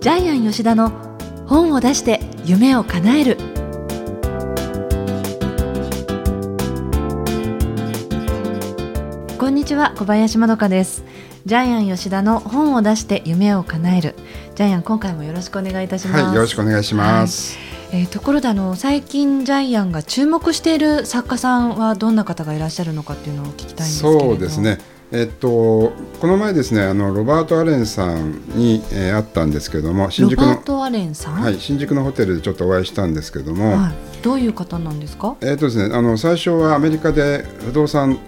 ジャイアン吉田の本を出して夢を叶える。こんにちは小林まどかです。ジャイアン吉田の本を出して夢を叶える。ジャイアン今回もよろしくお願いいたします。はいよろしくお願いします、はい、えー、ところであの最近ジャイアンが注目している作家さんはどんな方がいらっしゃるのかっていうのを聞きたいんですそうですねえっと、この前ですねあのロバート・アレンさんに、えー、会ったんですけども新宿のロバート・アレンさん、はい、新宿のホテルでちょっとお会いしたんですけども、はい、どういう方なんですか、えっとですね、あの最初はアメリカで不動産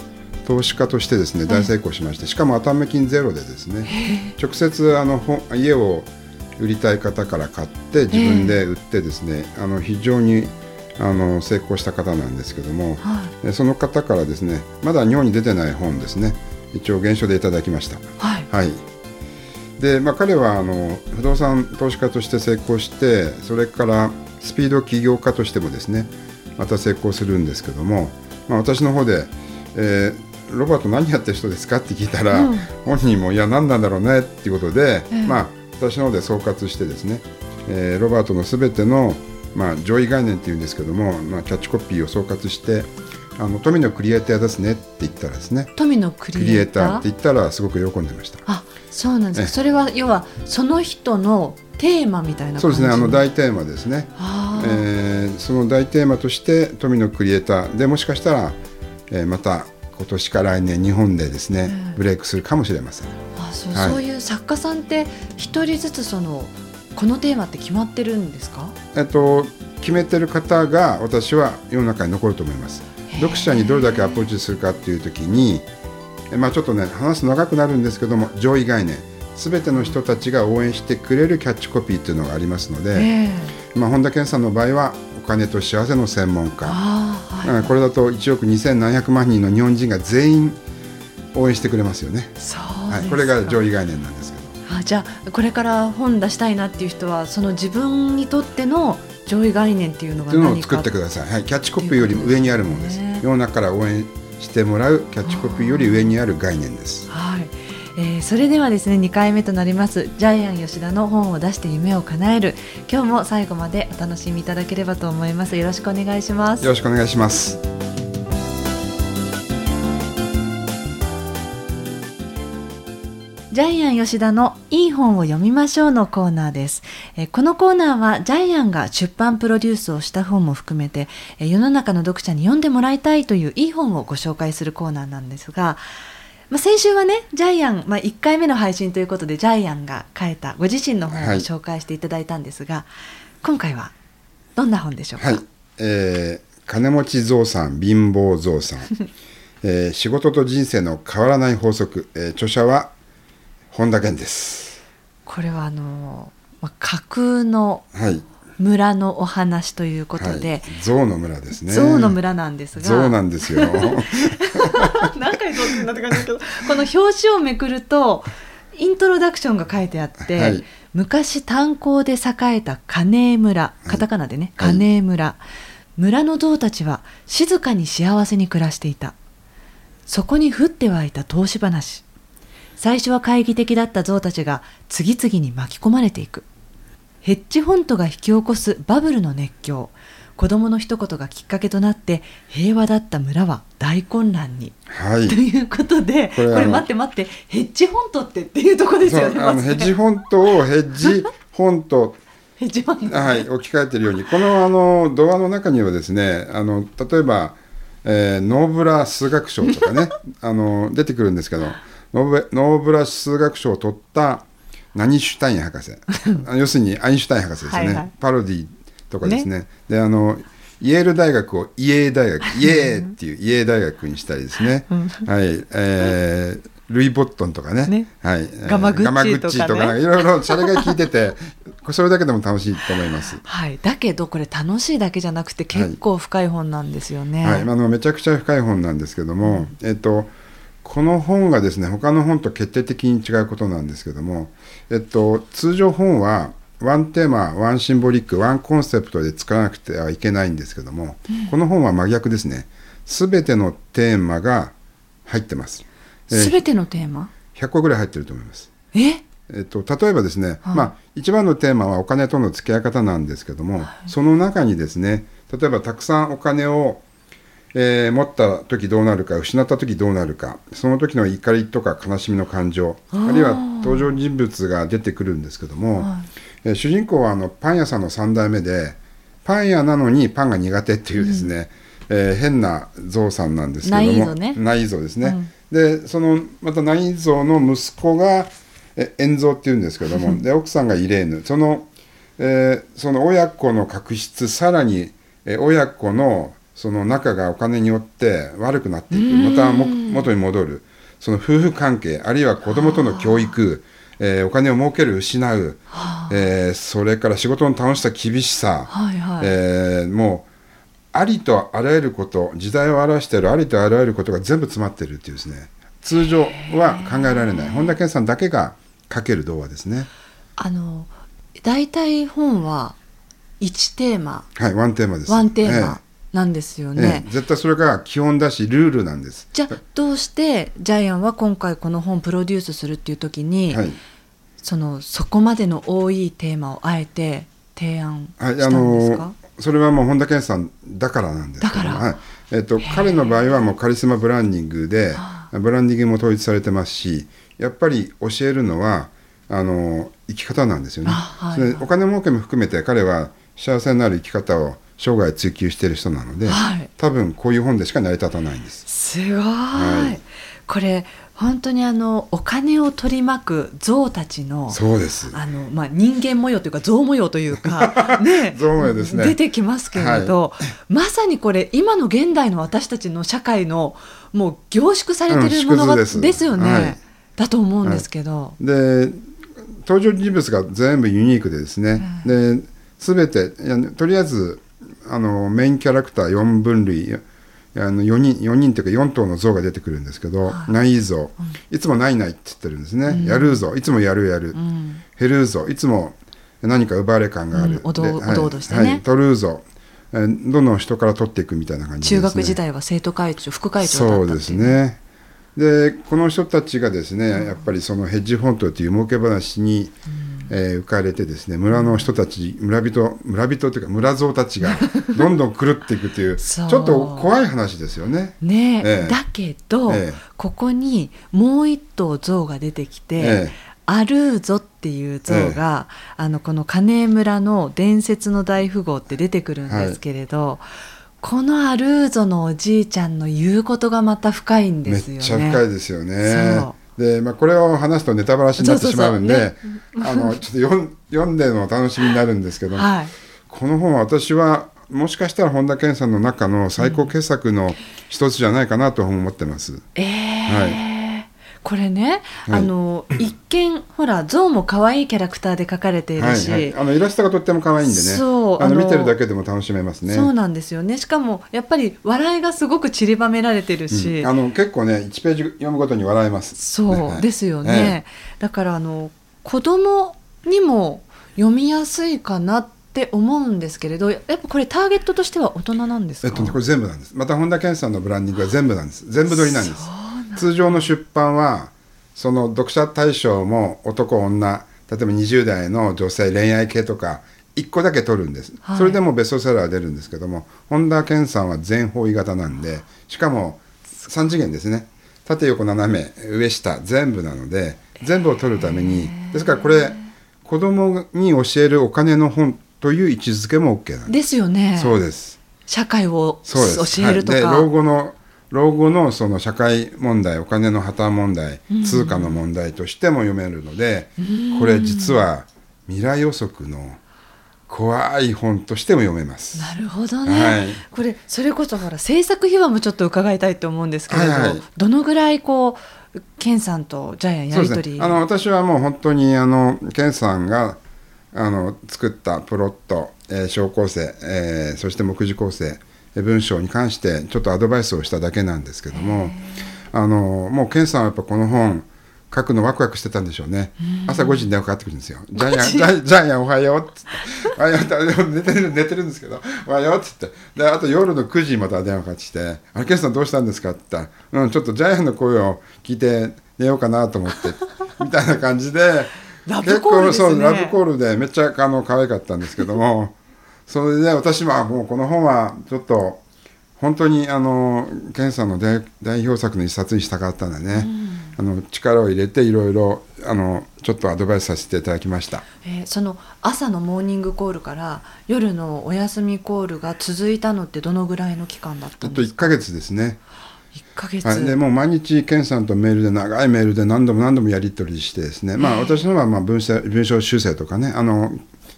投資家としてですね大成功しまして、しかも頭金ゼロでですね直接あの家を売りたい方から買って自分で売ってですねあの非常にあの成功した方なんですけども、はい、その方からですねまだ日本に出てない本ですね一応原書でいただきました。はい、はい、で、まあ、彼はあの不動産投資家として成功してそれからスピード起業家としてもですねまた成功するんですけども、まあ、私の方で、えー、ロバート何やってる人ですかって聞いたら、うん、本人もいや何なんだろうねっていうことで、えー、まあ、私の方で総括してですね、えー、ロバートのすべての、まあ、上位概念っていうんですけども、まあ、キャッチコピーを総括してあの富のクリエイターですねって言ったらですね。富のクリエイター？って言ったらすごく喜んでました。あそうなんです。かそれは要はその人のテーマみたいなそうですねあの大テーマですね、えー、その大テーマとして富のクリエイターでもしかしたら、えー、また今年か来年日本でですね、えー、ブレイクするかもしれません。あそう、はい、そういう作家さんって一人ずつそのこのテーマって決まってるんですか？えっと決めてる方が私は世の中に残ると思います読者にどれだけアプローチするかっていう時に、まあ、ちょっとね話す長くなるんですけども上位概念すべての人たちが応援してくれるキャッチコピーっていうのがありますので、まあ、本田健さんの場合はお金と幸せの専門家、はい、これだと1億2700万人の日本人が全員応援してくれますよね。はい、これが上位概念なんですけど。あじゃあこれから本出したいなっていう人はその自分にとっての上位概念っていうのが何か。作ってください、はい、キャッチコピーよりも上にあるものです、ね、世の中から応援してもらうキャッチコピーより上にある概念です。はい。えー、それではですね2回目となりますジャイアン吉田の本を出して夢を叶える。今日も最後までお楽しみいただければと思います。よろしくお願いします。よろしくお願いしますジャイアン吉田のいい本を読みましょうのコーナーです。えこのコーナーはジャイアンが出版プロデュースをした本も含めてえ世の中の読者に読んでもらいたいといういい本をご紹介するコーナーなんですが、まあ、先週はねジャイアン、まあ、1回目の配信ということでジャイアンが書いたご自身の本を紹介していただいたんですが、はい、今回はどんな本でしょうか、はい。えー、金持ちゾウさん貧乏ゾウさん、えー、仕事と人生の変わらない法則、えー、著者は本田健です。これはあの、まあ、架空の村のお話ということで、はい、象の村ですね。象の村なんですが。象なんですよ。何回象ってなって感じですけどこの表紙をめくるとイントロダクションが書いてあって、はい、昔炭鉱で栄えた金江村カタカナでね、はい、金江村、村の象たちは静かに幸せに暮らしていた。そこに降って湧いた投資話最初は懐疑的だった象たちが次々に巻き込まれていく。ヘッジフォントが引き起こすバブルの熱狂。子供の一言がきっかけとなって平和だった村は大混乱に、はい、ということでこれ待って待ってヘッジフォントってっていうところですよねあのヘッジフォントをヘッジフォント。ヘッジフォント。はい置き換えているように。このあのドアの中にはですねあの例えば、えー、ノーブラ数学賞とかね あの出てくるんですけどノーブラ数学賞を取った何シュタイン博士。要するにアインシュタイン博士ですね。はい、パロディとかですね、ね、であのイェール大学をイエー大学イエーっていうイエー大学にしたりですね、はい、えー、ルイ・ボットンとかね、ね。はい、ガマグッチとか、ね、いろいろそれが聞いててそれだけでも楽しいと思います。はい、だけどこれ楽しいだけじゃなくて結構深い本なんですよね。はい、はい、あのめちゃくちゃ深い本なんですけども、うん、えっとこの本がですね他の本と決定的に違うことなんですけども、えっと、通常本はone theme one symbolic one concept で使わなくてはいけないんですけども、うん、この本は真逆ですね。全てのテーマが入ってます。すべ、てのテーマ？100個ぐらい入ってると思います。え？えっと、例えばですね、はい。まあ、一番のテーマはお金との付き合い方なんですけども、その中にですね例えばたくさんお金を、えー持った時どうなるか失った時どうなるかその時の怒りとか悲しみの感情あるいは登場人物が出てくるんですけども、えー主人公はあのパン屋さんの3代目でパン屋なのにパンが苦手っていうですね、えー変なゾウさんなんですけどもナイーゾねですね、でそのまたナイーゾの息子がえ円蔵っていうんですけども で奥さんがイレーヌその,、えーその親子の確執さらに、えー親子のその仲がお金によって悪くなっていく。またも元に戻る。その夫婦関係あるいは子供との教育えーお金を儲ける失う、えーそれから仕事の楽しさ厳しさ、はいはい。えーもうありとあらゆること時代を表しているありとあらゆることが全部詰まっているっていうですね。通常は考えられない。本田健さんだけが書ける童話ですね。あの大体本は1テーマ。はいワンテーマです。ワンテーマなんですよええね。ええ絶対それが基本だしルールなんです。じゃあどうしてジャイアンは今回この本プロデュースするっていう時に、はい。そのそこまでの多いテーマをあえて提案しはい、たあんですか、のそれはもう本田健さんだからなんですだから。はい。えっと彼の場合はもうカリスマブランディングでブランディングも統一されてますしやっぱり教えるのはあの生き方なんですよね、あはいそれでお金儲けも含めて彼は幸せになる生き方を生涯追求している人なので、はい。多分こういう本でしか成り立たないんです。すごい、はい。これ本当にあのお金を取り巻く象たちのそうです。あの、まあ、人間模様というか象模様というか、ね、象模様ですね。出てきますけれど、まさにこれ今の現代の私たちの社会のもう凝縮されてるものが、うんです。ですよね、はい。だと思うんですけど、で登場人物が全部ユニークでですね、で全てとりあえずあのメインキャラクター4分類あの4人4人というか4頭の像が出てくるんですけど、ない像、いつもないないって言ってるんですね、やるぞ。いつもやるやる、うん。減るぞ。いつも何か奪われ感がある、うん。おどでおどおどしてね。はい、取るぞ。えーどんどん人から取っていくみたいな感じです、ね、中学時代は生徒会長副会長だそうですったっていう。ね。でこの人たちがですね、やっぱりそのヘッジフォントという儲け話に、えー浮かれてですね村の人たち村人村人というか村蔵たちが どんどん狂っていくというちょっと怖い話ですよね。ね。ええ。えだけど、ええ。ここにもう一頭象が出てきて、ええ。アルーゾっていう像が、あのこの金村の伝説の大富豪って出てくるんですけれど、このアルーゾのおじいちゃんの言うことがまた深いんめですよね。っちゃ深いですよね。そ。で、まあ、これを話すとネタバラシになってしまうんであのちょっと読ん読んでのお楽しみになるんですけど、はい、この本は私はもしかしたら本田健さんの中の最高傑作の一つじゃないかなと思ってます。えーこれね、はい。あの一見ほら象も可愛いキャラクターで描かれているし、はいはい、あのイラストがとっても可愛いんでね。そうあの見てるだけでも楽しめますね。そうなんですよね。しかもやっぱり笑いがすごく散りばめられてるし、うん。あの結構ね1ページ読むごとに笑えます。そうはい。ですよね、だからあの子供にも読みやすいかなって思うんですけれどやっぱこれターゲットとしては大人なんですか、えっとね、これ全部なんです。また本田健さんのブランディングは全部なんです。全部撮りなんです通常の出版はその読者対象も男女例えば20代の女性恋愛系とか1個だけ取るんです、はい。それでもベストセラー出るんですけども本田健さんは全方位型なんでしかも3次元ですね。縦横斜め上下全部なので全部を取るためにですからこれ子供に教えるお金の本という位置づけも OK なんです。ですよね。そうです。社会を教えるとか、はい、で老後の老後のその社会問題お金の破綻問題通貨の問題としても読めるので、これ実は未来予測の怖い本としても読めます。なるほどね、はい。これそれこそほら制作秘話もちょっと伺いたいと思うんですけれど、はいはい。どのぐらいこうケンさんとジャイアンやり取り、ね。あの私はもう本当にあのケンさんがあの作ったプロット、えー小構成、えーそして目次構成えー文章に関してちょっとアドバイスをしただけなんですけどもあのもうケンさんはやっぱこの本書くのワクワクしてたんでしょうね。朝5時に電話かかってくるんですよ「ジャイアンジャイジャイアンおはよう」っつって「おはよう」って寝てる寝てるんですけど「おはよう」っつって。であと夜の9時にまた電話かかってきて「あれケンさんどうしたんですか?」って言ったら「うんちょっとジャイアンの声を聞いて寝ようかなと思って」みたいな感じでラブコールですね。結構そうラブコールでめっちゃあの可愛かったんですけどもそれで私はもうこの本はちょっと本当にあの健さんの代代表作の一冊にしたかったんでね、あの力を入れていろいろあのちょっとアドバイスさせていただきました。えーその朝のモーニングコールから夜のお休みコールが続いたのってどのぐらいの期間だったえっと1んですか？ヶ月ですね。1ヶ月、はい、でもう毎日健さんとメールで長いメールで何度も何度もやり取りしてですね、まあ、私のはまあ文章文章修正とかね。あの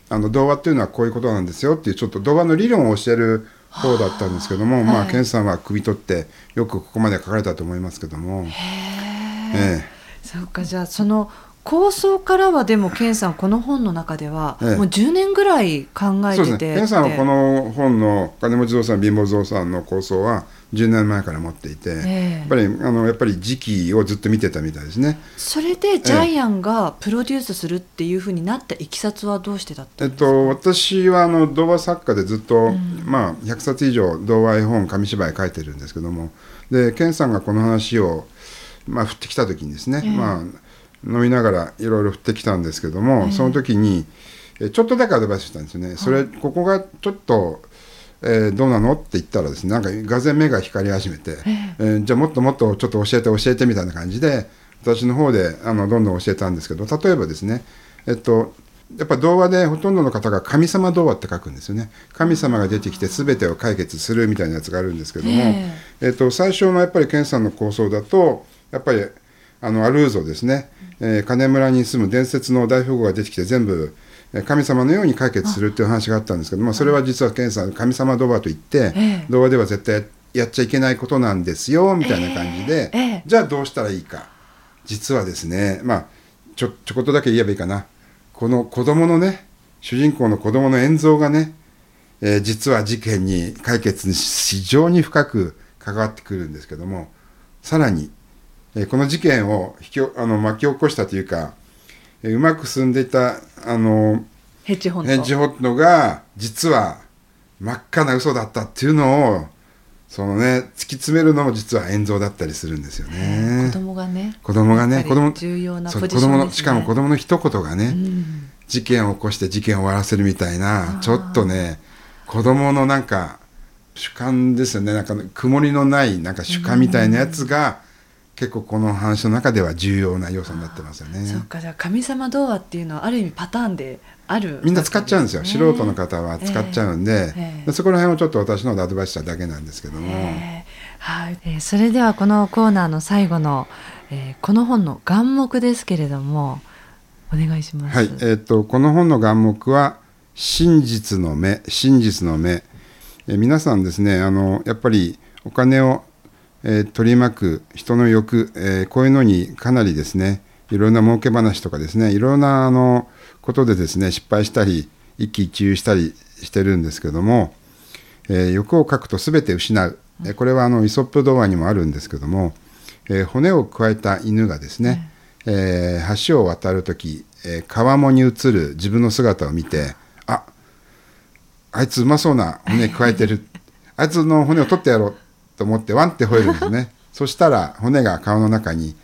あの童話っていうのはこういうことなんですよっていうちょっと童話の理論を教える方だったんですけども、まあ、健さんは首取ってよくここまで書かれたと思いますけども、ええ。そうかじゃあその構想からはでも健さんこの本の中ではええ。もう10年ぐらい考えてて、健さんはこの本の「金持ちゾウさん貧乏ゾウさん」の構想は10年前から持っていて、ええ。やっぱりあのやっぱり時期をずっと見てたみたいですね。それでジャイアンがプロデュースするっていうふうになったいきさつはどうしてだったえっんですか、と、私はあの童話作家でずっと、まあ、100冊以上童話絵本紙芝居書いてるんですけどもで健さんがこの話を、まあ、振ってきた時にですね、ええ。まあ、飲みながらいろいろ振ってきたんですけども、その時にえちょっとだけアドバイスしたんですよね、それここがちょっと、えーどうなの？って言ったらですねなんかがぜん目が光り始めて、えーじゃあもっともっとちょっと教えて教えてみたいな感じで私の方であのどんどん教えたんですけど例えばですねえっとやっぱ童話でほとんどの方が神様童話って書くんですよね。神様が出てきて全てを解決するみたいなやつがあるんですけども、ええ。っと、最初のやっぱり健さんの構想だとやっぱりあのアルーゾですね、えー金村に住む伝説の大富豪が出てきて全部えー神様のように解決するっていう話があったんですけどもそれは実は健さん神様童話といって、ええ。童話では絶対やっちゃいけないことなんですよみたいな感じで、ええじゃあどうしたらいいか。実はですねまあちょちょこっとだけ言えばいいかな。この子供のね主人公の子供の演像がね、えー実は事件に解決に非常に深く関わってくるんですけどもさらに、えーこの事件を引きおあの巻き起こしたというか、えーうまく進んでいたあのヘッジホッジホットが実は真っ赤な嘘だったっていうのをそのね突き詰めるのも実は演像だったりするんですよね。子供がね子供がね子供子供のしかも子供の一言がね、うん。事件を起こして事件を終わらせるみたいなちょっとね子供のなんか主観ですよね。なんか曇りのないなんか主観みたいなやつが結構この話の中では重要な要素になってますよね。そうかじゃあ神様童話っていうのはある意味パターンであるみんな使っちゃうんですよ、ね素人の方は使っちゃうんで,、ええでそこら辺をちょっと私のアドバイスしただけなんですけども、えーはい、えーそれではこのコーナーの最後の、えーこの本の眼目ですけれどもお願いします。はい。えー、とこの本の眼目は「真実の目」真実の目、えー皆さんですねあのやっぱりお金を、えー取り巻く人の欲、えーこういうのにかなりですねいろんな儲け話とかですねいろんなあのことでですね失敗したり一喜一憂したりしてるんですけども、えー欲をかくと全て失う、えーこれはあのイソップ童話にもあるんですけども、えー骨を加えた犬がですね、えー橋を渡る時、えー川面に映る自分の姿を見てああいつうまそうな骨加えてる。あいつの骨を取ってやろうと思ってワンって吠えるんですね。そしたら骨が川の中に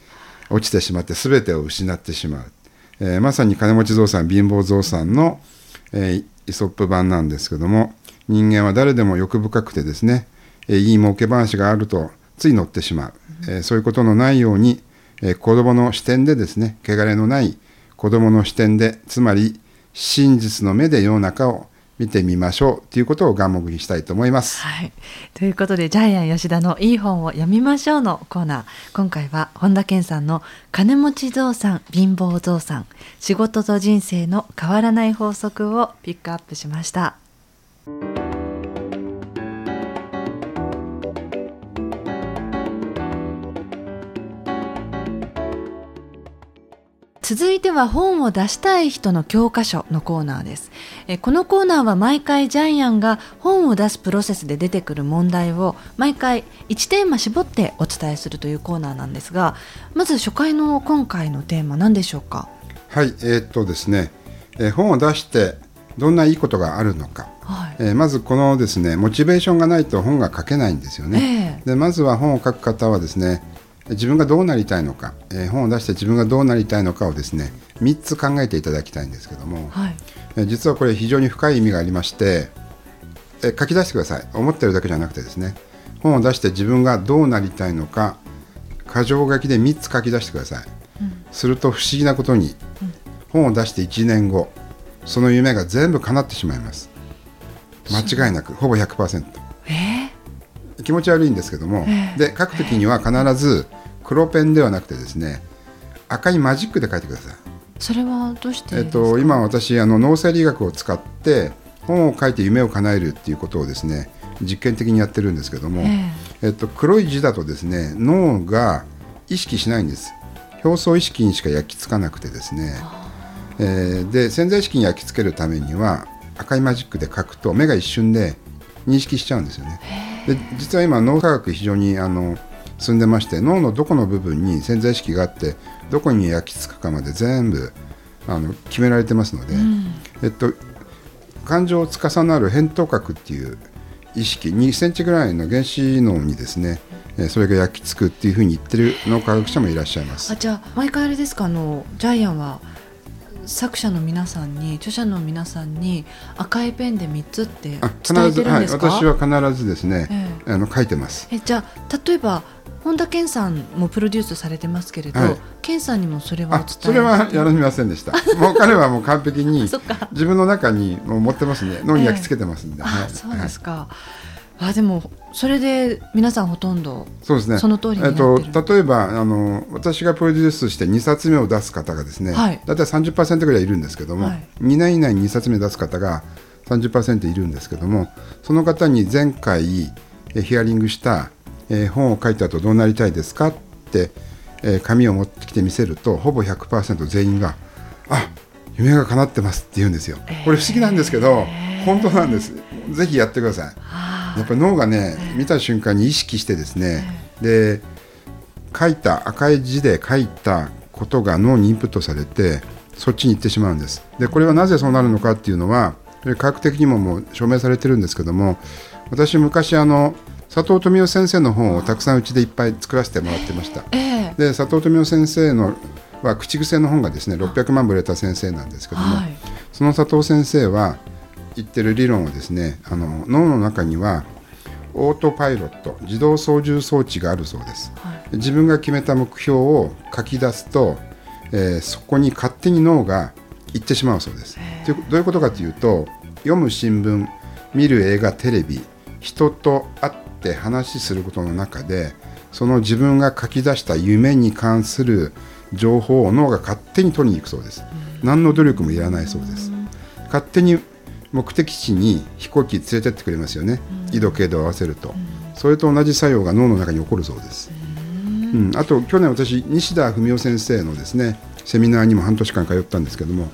落ちてしまって全てを失ってしまう、えーまさに金持ちゾウさん貧乏ゾウさんの、えーイソップ版なんですけども人間は誰でも欲深くてですね、えーいい儲け話があるとつい乗ってしまう、えーそういうことのないように、えー子供の視点でですね汚れのない子供の視点でつまり真実の目で世の中を見てみましょうということを眼目にしたいと思います。はい、ということでジャイアン吉田のいい本を読みましょうのコーナー今回は本田健さんの「金持ちゾウさん貧乏ゾウさん仕事と人生の変わらない法則」をピックアップしました。続いては本を出したい人の教科書のコーナーです。えーこのコーナーは毎回ジャイアンが本を出すプロセスで出てくる問題を毎回1テーマ絞ってお伝えするというコーナーなんですが、まず初回の今回のテーマ何でしょうか？はい、えーっとですね、えー本を出してどんないいことがあるのか、はい。えーまずこのですねモチベーションがないと本が書けないんですよね。ええでまずは本を書く方はですね、自分がどうなりたいのか、えー本を出して自分がどうなりたいのかをですね3つ考えていただきたいんですけども、はい。えー実はこれ非常に深い意味がありまして、えー書き出してください。思ってるだけじゃなくてですね本を出して自分がどうなりたいのか箇条書きで3つ書き出してください、すると不思議なことに、本を出して1年後その夢が全部叶ってしまいます。間違いなくほぼ100%え気持ち悪いんですけども、で書くときには必ず黒ペンではなくてですね赤いマジックで書いてください。ーそれはどうしてえっと、今私あの脳生理学を使って本を書いて夢を叶えるっていうことをですね実験的にやってるんですけども、ええ。っと、黒い字だとですね脳が意識しないんです。表層意識にしか焼き付かなくてですね、えーで潜在意識に焼き付けるためには赤いマジックで書くと目が一瞬で認識しちゃうんですよね。で実は今脳科学非常にあの進んでまして脳のどこの部分に潜在意識があってどこに焼き付くかまで全部あの決められてますので、えっと、感情を司る扁桃核っていう意識2センチぐらいの原子脳にですね、えーそれが焼き付くっていうふうに言ってる脳科学者もいらっしゃいますあ。じゃあ毎回あれですか？あのジャイアンは作者の皆さんに著者の皆さんに赤いペンで3つって伝えてるんですか、私は必ずですね、えあの書いてます。えじゃあ例えば本田健さんもプロデュースされてますけれど、はい。健さんにもそれはそれはやらみませんでした。もう彼はもう完璧に 自分の中にもう持ってますね。脳に焼き付けてますんで。あはい。そうですか、あでもそれで皆さんほとんどそうですね。その通りえってる。っと、例えばあの私がプロデュースして2冊目を出す方がですね、はい。だいたい30%ぐらいいるんですけども、はい。2年以内に2冊目出す方が30%いるんですけどもその方に前回えヒアリングした、えー本を書いた後どうなりたいですかって、えー紙を持ってきて見せるとほぼ100%全員が「あ夢が叶ってます」って言うんですよ。これ不思議なんですけど、本当なんです。ぜひやってください。やっぱり脳がね、見た瞬間に意識してですね、で書いた赤い字で書いたことが脳にインプットされてそっちに行ってしまうんですでこれはなぜそうなるのかっていうのは科学的にももう証明されてるんですけども私昔あの佐藤富夫先生の本をたくさんうちでいっぱい作らせてもらってました。ええ。で佐藤富夫先生のは口癖の本がですね600万部売れた先生なんですけども、はい。その佐藤先生は言ってる理論はですねあの脳の中にはオートパイロット自動操縦装置があるそうです、はい。自分が決めた目標を書き出すと、えーそこに勝手に脳が行ってしまうそうです。どういうことかというと読む新聞見る映画テレビ人と会って話することの中でその自分が書き出した夢に関する情報を脳が勝手に取りに行くそうです。何の努力もいらないそうです。勝手に目的地に飛行機連れてってくれますよね、緯度経度を合わせると、それと同じ作用が脳の中に起こるそうです、うん。あと去年私西田文夫先生のですねセミナーにも半年間通ったんですけども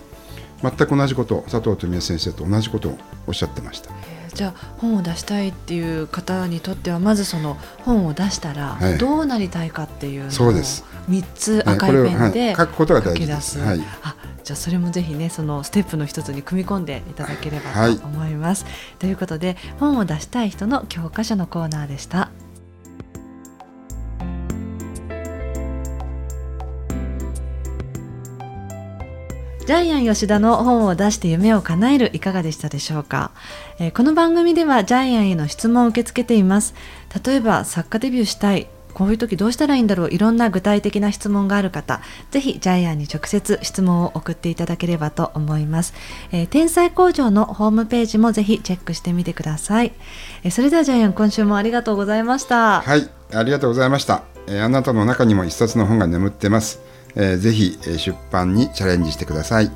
全く同じこと佐藤富夫先生と同じことをおっしゃってましたじゃあ本を出したいっていう方にとってはまずその本を出したらはい。どうなりたいかっていうのをそうです。3つはい赤いペンで書くことが大事です。はい。あじゃあそれもぜひねそのステップの一つに組み込んでいただければはい。と思います。ということで本を出したい人の教科書のコーナーでした。ジャイアン吉田の本を出して夢を叶えるいかがでしたでしょうか、えーこの番組ではジャイアンへの質問を受け付けています。例えば作家デビューしたい。こういう時どうしたらいいんだろう？いろんな具体的な質問がある方。ぜひジャイアンに直接質問を送っていただければと思います、えー天才工場のホームページもぜひチェックしてみてください、えーそれではジャイアン今週もありがとうございました。はいありがとうございました、えーあなたの中にも一冊の本が眠ってます、えーぜひ、出版にチャレンジしてください。